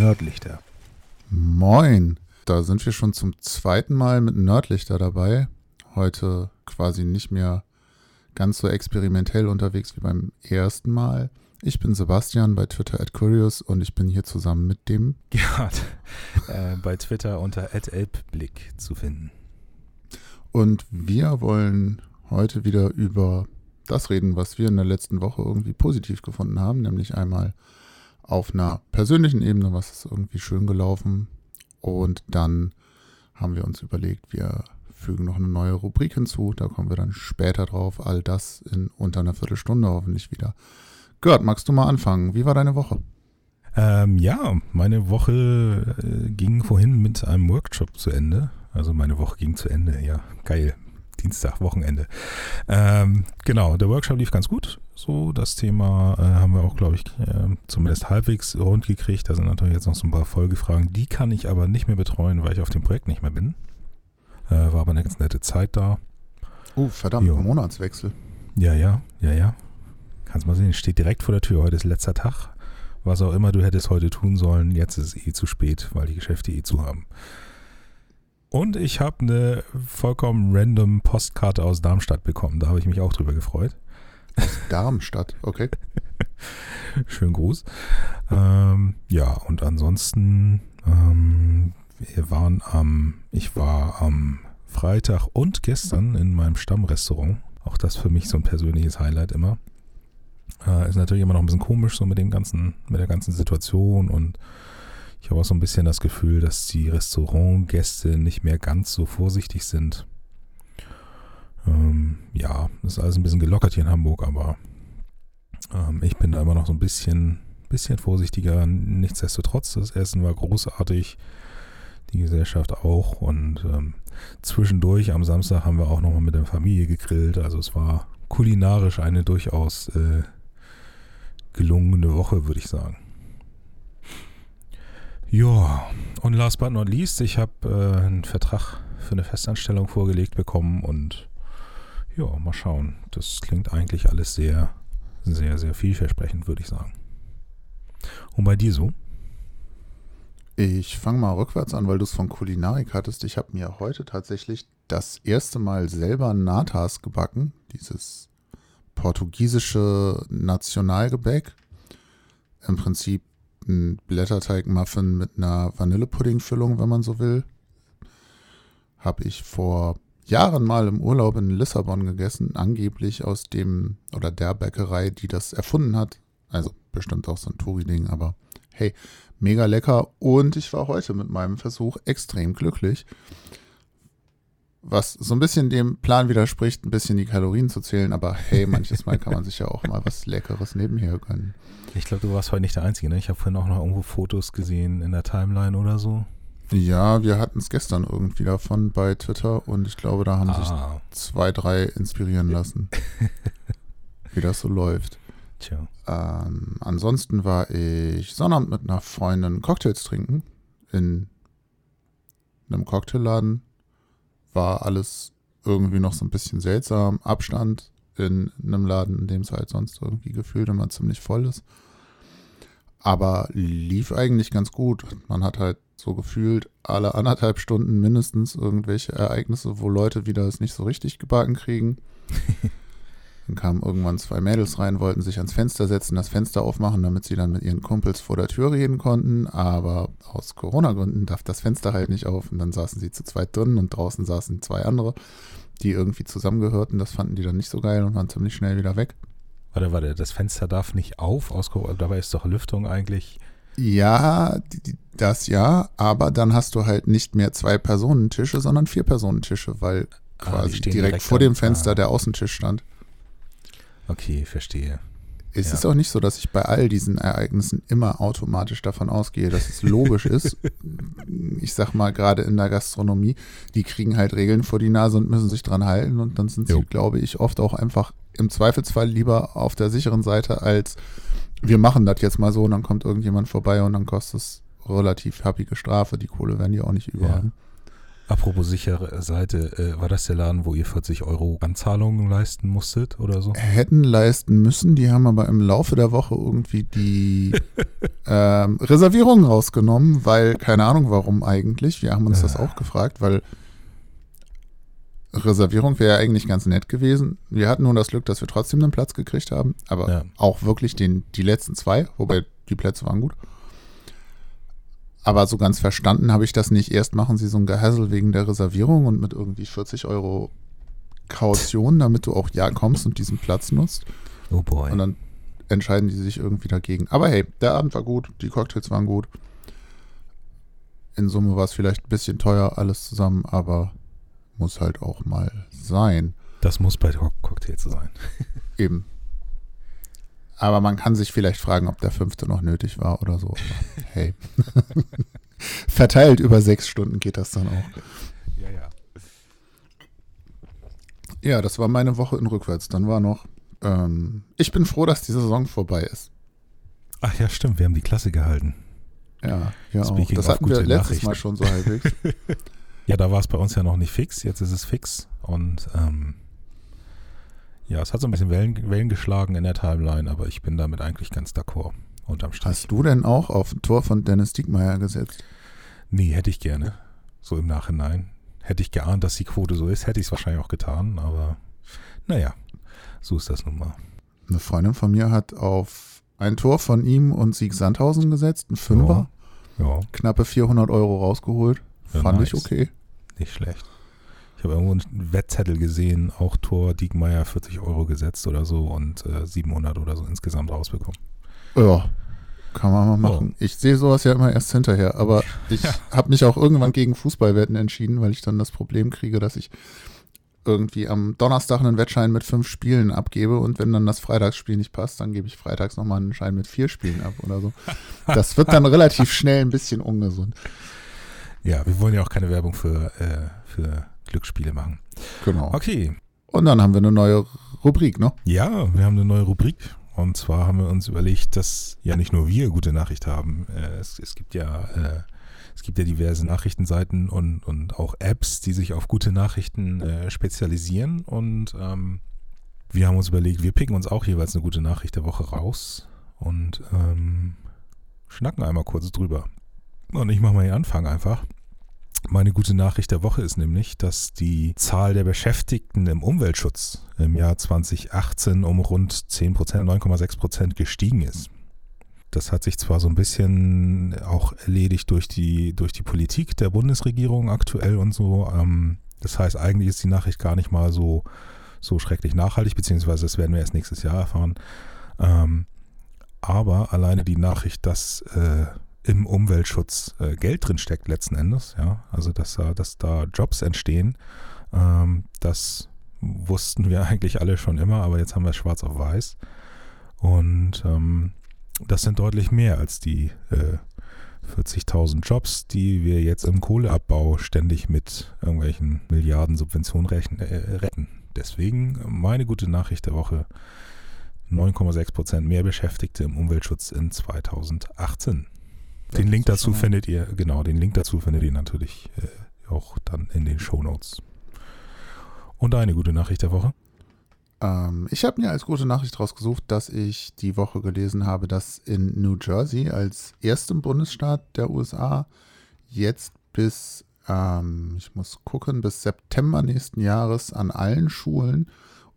Nördlichter. Moin. Da sind wir schon zum zweiten Mal mit Nördlichter dabei. Heute quasi nicht mehr ganz so experimentell unterwegs wie beim ersten Mal. Ich bin Sebastian bei Twitter at Curious und ich bin hier zusammen mit dem Gerhard äh, bei Twitter unter elbblick zu finden. Und wir wollen heute wieder über das reden, was wir in der letzten Woche irgendwie positiv gefunden haben, nämlich einmal auf einer persönlichen Ebene, was ist irgendwie schön gelaufen. Und dann haben wir uns überlegt, wir fügen noch eine neue Rubrik hinzu. Da kommen wir dann später drauf. All das in unter einer Viertelstunde hoffentlich wieder. Gerd, magst du mal anfangen? Wie war deine Woche? Ähm, ja, meine Woche äh, ging vorhin mit einem Workshop zu Ende. Also meine Woche ging zu Ende, ja, geil. Dienstag, Wochenende. Ähm, genau, der Workshop lief ganz gut. So, das Thema äh, haben wir auch, glaube ich, äh, zumindest halbwegs rund gekriegt. Da sind natürlich jetzt noch so ein paar Folgefragen. Die kann ich aber nicht mehr betreuen, weil ich auf dem Projekt nicht mehr bin. Äh, war aber eine ganz nette Zeit da. Oh, verdammt, jo. Monatswechsel. Ja, ja, ja, ja. Kannst mal sehen, steht direkt vor der Tür. Heute ist letzter Tag. Was auch immer du hättest heute tun sollen, jetzt ist es eh zu spät, weil die Geschäfte eh zu haben. Und ich habe eine vollkommen random Postkarte aus Darmstadt bekommen. Da habe ich mich auch drüber gefreut. Darmstadt, okay. Schönen Gruß. Ähm, ja, und ansonsten, ähm, wir waren am, ich war am Freitag und gestern in meinem Stammrestaurant. Auch das für mich so ein persönliches Highlight immer. Äh, ist natürlich immer noch ein bisschen komisch, so mit dem ganzen, mit der ganzen Situation und ich habe auch so ein bisschen das Gefühl, dass die Restaurantgäste nicht mehr ganz so vorsichtig sind. Ähm, ja, ist alles ein bisschen gelockert hier in Hamburg, aber ähm, ich bin da immer noch so ein bisschen, bisschen vorsichtiger. Nichtsdestotrotz, das Essen war großartig, die Gesellschaft auch und ähm, zwischendurch am Samstag haben wir auch nochmal mit der Familie gegrillt. Also es war kulinarisch eine durchaus äh, gelungene Woche, würde ich sagen. Ja, und last but not least, ich habe äh, einen Vertrag für eine Festanstellung vorgelegt bekommen und ja, mal schauen. Das klingt eigentlich alles sehr, sehr, sehr vielversprechend, würde ich sagen. Und bei dir so? Ich fange mal rückwärts an, weil du es von Kulinarik hattest. Ich habe mir heute tatsächlich das erste Mal selber Natas gebacken. Dieses portugiesische Nationalgebäck. Im Prinzip ein Blätterteig-Muffin mit einer Vanillepuddingfüllung, wenn man so will. Habe ich vor Jahren mal im Urlaub in Lissabon gegessen, angeblich aus dem oder der Bäckerei, die das erfunden hat. Also bestimmt auch so ein Touri-Ding, aber hey, mega lecker. Und ich war heute mit meinem Versuch extrem glücklich. Was so ein bisschen dem Plan widerspricht, ein bisschen die Kalorien zu zählen, aber hey, manches Mal kann man sich ja auch mal was Leckeres nebenher gönnen. Ich glaube, du warst heute nicht der Einzige, ne? Ich habe vorhin auch noch irgendwo Fotos gesehen in der Timeline oder so. Ja, wir hatten es gestern irgendwie davon bei Twitter und ich glaube, da haben ah. sich zwei, drei inspirieren lassen, wie das so läuft. Tja. Ähm, ansonsten war ich Sonnabend mit einer Freundin Cocktails trinken in einem Cocktailladen war alles irgendwie noch so ein bisschen seltsam. Abstand in einem Laden, in dem es halt sonst irgendwie gefühlt immer ziemlich voll ist. Aber lief eigentlich ganz gut. Man hat halt so gefühlt alle anderthalb Stunden mindestens irgendwelche Ereignisse, wo Leute wieder es nicht so richtig gebacken kriegen. Dann kamen irgendwann zwei Mädels rein, wollten sich ans Fenster setzen, das Fenster aufmachen, damit sie dann mit ihren Kumpels vor der Tür reden konnten. Aber aus Corona-Gründen darf das Fenster halt nicht auf. Und dann saßen sie zu zweit drin und draußen saßen zwei andere, die irgendwie zusammengehörten. Das fanden die dann nicht so geil und waren ziemlich schnell wieder weg. Warte, warte, das Fenster darf nicht auf, aus dabei ist doch Lüftung eigentlich. Ja, das ja, aber dann hast du halt nicht mehr zwei Personentische, sondern vier Personentische, weil ah, quasi direkt, direkt, vor dem Fenster ah. der Außentisch stand. Okay, verstehe. Es ja. ist auch nicht so, dass ich bei all diesen Ereignissen immer automatisch davon ausgehe, dass es logisch ist. Ich sag mal, gerade in der Gastronomie, die kriegen halt Regeln vor die Nase und müssen sich dran halten. Und dann sind jo. sie, glaube ich, oft auch einfach im Zweifelsfall lieber auf der sicheren Seite, als wir machen das jetzt mal so und dann kommt irgendjemand vorbei und dann kostet es relativ happige Strafe. Die Kohle werden die auch nicht überall. Ja. Apropos sichere Seite, äh, war das der Laden, wo ihr 40 Euro Anzahlungen leisten musstet oder so? Hätten leisten müssen, die haben aber im Laufe der Woche irgendwie die ähm, Reservierungen rausgenommen, weil, keine Ahnung warum eigentlich, wir haben uns ja. das auch gefragt, weil Reservierung wäre eigentlich ganz nett gewesen. Wir hatten nur das Glück, dass wir trotzdem einen Platz gekriegt haben, aber ja. auch wirklich den, die letzten zwei, wobei die Plätze waren gut. Aber so ganz verstanden habe ich das nicht. Erst machen sie so ein Gehassel wegen der Reservierung und mit irgendwie 40 Euro Kaution, damit du auch ja kommst und diesen Platz nutzt. Oh boy. Und dann entscheiden die sich irgendwie dagegen. Aber hey, der Abend war gut, die Cocktails waren gut. In Summe war es vielleicht ein bisschen teuer alles zusammen, aber muss halt auch mal sein. Das muss bei Cocktails sein. Eben. Aber man kann sich vielleicht fragen, ob der fünfte noch nötig war oder so. Hey. Verteilt über sechs Stunden geht das dann auch. Ja, ja. Ja, das war meine Woche in Rückwärts. Dann war noch, ähm, ich bin froh, dass die Saison vorbei ist. Ach ja, stimmt, wir haben die Klasse gehalten. Ja, ja. Das hatten wir letztes Mal schon so halbwegs. Ja, da war es bei uns ja noch nicht fix, jetzt ist es fix und ähm, ja, es hat so ein bisschen Wellen, Wellen geschlagen in der Timeline, aber ich bin damit eigentlich ganz d'accord. Unterm Strich. Hast du denn auch auf ein Tor von Dennis Diekmeyer gesetzt? Nee, hätte ich gerne. So im Nachhinein. Hätte ich geahnt, dass die Quote so ist, hätte ich es wahrscheinlich auch getan, aber naja, so ist das nun mal. Eine Freundin von mir hat auf ein Tor von ihm und Sieg Sandhausen gesetzt, ein Fünfer. Ja. ja. Knappe 400 Euro rausgeholt. Ja, Fand nice. ich okay. Nicht schlecht. Ich habe irgendwo einen Wettzettel gesehen, auch Tor Diekmeyer 40 Euro gesetzt oder so und äh, 700 oder so insgesamt rausbekommen. Ja, kann man mal machen. Oh. Ich sehe sowas ja immer erst hinterher, aber ich ja. habe mich auch irgendwann gegen Fußballwetten entschieden, weil ich dann das Problem kriege, dass ich irgendwie am Donnerstag einen Wettschein mit fünf Spielen abgebe und wenn dann das Freitagsspiel nicht passt, dann gebe ich freitags nochmal einen Schein mit vier Spielen ab oder so. Das wird dann relativ schnell ein bisschen ungesund. Ja, wir wollen ja auch keine Werbung für, äh, für Glücksspiele machen. Genau. Okay. Und dann haben wir eine neue Rubrik, ne? Ja, wir haben eine neue Rubrik. Und zwar haben wir uns überlegt, dass ja nicht nur wir gute Nachricht haben. Äh, es, es gibt ja äh, es gibt ja diverse Nachrichtenseiten und, und auch Apps, die sich auf gute Nachrichten äh, spezialisieren. Und ähm, wir haben uns überlegt, wir picken uns auch jeweils eine gute Nachricht der Woche raus und ähm, schnacken einmal kurz drüber. Und ich mache mal den Anfang einfach. Meine gute Nachricht der Woche ist nämlich, dass die Zahl der Beschäftigten im Umweltschutz im Jahr 2018 um rund 10 9,6% gestiegen ist. Das hat sich zwar so ein bisschen auch erledigt durch die, durch die Politik der Bundesregierung aktuell und so. Ähm, das heißt, eigentlich ist die Nachricht gar nicht mal so, so schrecklich nachhaltig, beziehungsweise das werden wir erst nächstes Jahr erfahren. Ähm, aber alleine die Nachricht, dass äh, im Umweltschutz äh, Geld drin letzten Endes, ja, also dass, äh, dass da Jobs entstehen, ähm, das wussten wir eigentlich alle schon immer, aber jetzt haben wir es schwarz auf weiß und ähm, das sind deutlich mehr als die äh, 40.000 Jobs, die wir jetzt im Kohleabbau ständig mit irgendwelchen Milliarden Subventionen rechnen, äh, retten. Deswegen meine gute Nachricht der Woche. 9,6 Prozent mehr Beschäftigte im Umweltschutz in 2018. Den Link dazu findet ihr, genau, den Link dazu findet ihr natürlich äh, auch dann in den Show Notes. Und eine gute Nachricht der Woche. Ähm, ich habe mir als gute Nachricht rausgesucht, dass ich die Woche gelesen habe, dass in New Jersey als erstem Bundesstaat der USA jetzt bis, ähm, ich muss gucken, bis September nächsten Jahres an allen Schulen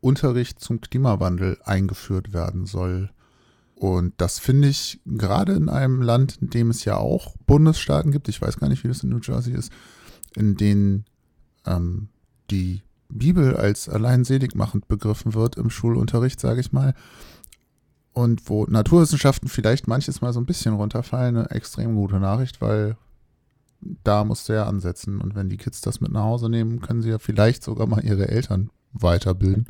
Unterricht zum Klimawandel eingeführt werden soll. Und das finde ich gerade in einem Land, in dem es ja auch Bundesstaaten gibt, ich weiß gar nicht, wie das in New Jersey ist, in denen ähm, die Bibel als allein seligmachend begriffen wird im Schulunterricht, sage ich mal. Und wo Naturwissenschaften vielleicht manches Mal so ein bisschen runterfallen, eine extrem gute Nachricht, weil da musst du ja ansetzen. Und wenn die Kids das mit nach Hause nehmen, können sie ja vielleicht sogar mal ihre Eltern weiterbilden.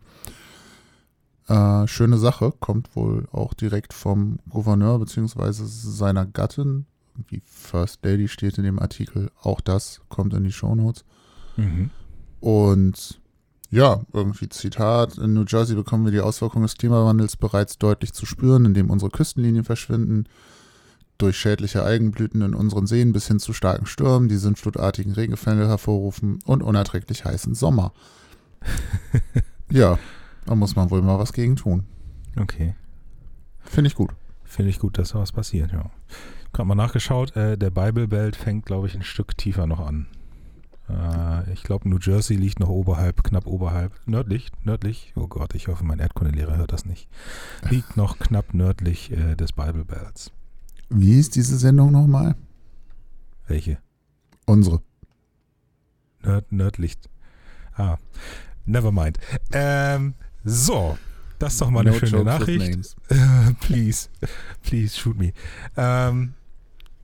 Äh, schöne Sache, kommt wohl auch direkt vom Gouverneur bzw. seiner Gattin. Wie First Lady steht in dem Artikel. Auch das kommt in die Shownotes. Mhm. Und ja, irgendwie Zitat, in New Jersey bekommen wir die Auswirkungen des Klimawandels bereits deutlich zu spüren, indem unsere Küstenlinien verschwinden. durch schädliche Algenblüten in unseren Seen bis hin zu starken Stürmen, die sintflutartigen Regenfälle hervorrufen und unerträglich heißen Sommer. ja, da muss man wohl mal was gegen tun. Okay. Finde ich gut. Finde ich gut, dass da was passiert, ja. Gerade mal nachgeschaut, äh, der Bible Belt fängt, glaube ich, ein Stück tiefer noch an. Äh, ich glaube, New Jersey liegt noch oberhalb, knapp oberhalb, nördlich, nördlich, oh Gott, ich hoffe, mein Erdkundelehrer hört das nicht, liegt noch knapp nördlich äh, des Bible Belts. Wie ist diese Sendung nochmal? Welche? Unsere. Nörd, nördlich. Ah, never mind. Ähm, so, das ist doch mal eine no schöne Nachricht. please, please shoot me. Ähm,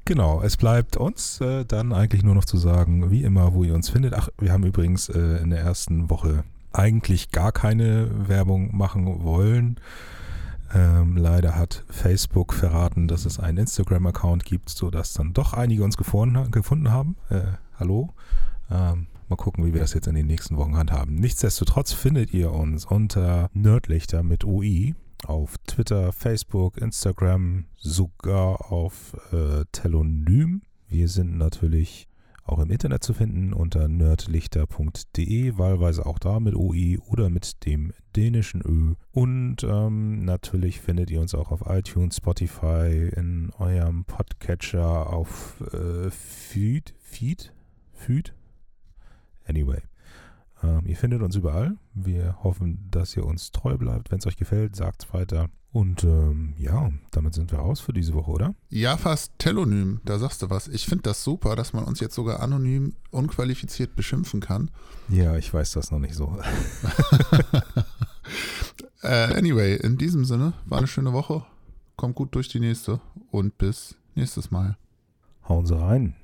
Genau, es bleibt uns äh, dann eigentlich nur noch zu sagen, wie immer, wo ihr uns findet. Ach, wir haben übrigens äh, in der ersten Woche eigentlich gar keine Werbung machen wollen. Ähm, leider hat Facebook verraten, dass es einen Instagram-Account gibt, sodass dann doch einige uns gefunden, gefunden haben. Äh, hallo. Ähm, mal gucken, wie wir das jetzt in den nächsten Wochen handhaben. Nichtsdestotrotz findet ihr uns unter Nerdlichter mit UI auf Twitter, Facebook, Instagram, sogar auf äh, Telonym. Wir sind natürlich auch im Internet zu finden unter nerdlichter.de, wahlweise auch da mit OI oder mit dem dänischen Ö. Und ähm, natürlich findet ihr uns auch auf iTunes, Spotify, in eurem Podcatcher, auf äh, Feed, Feed, Feed. Anyway. Ähm, ihr findet uns überall. Wir hoffen, dass ihr uns treu bleibt. Wenn es euch gefällt, sagt es weiter. Und ähm, ja, damit sind wir raus für diese Woche, oder? Ja, fast telonym. Da sagst du was. Ich finde das super, dass man uns jetzt sogar anonym, unqualifiziert beschimpfen kann. Ja, ich weiß das noch nicht so. äh, anyway, in diesem Sinne, war eine schöne Woche. Kommt gut durch die nächste und bis nächstes Mal. Hauen Sie rein.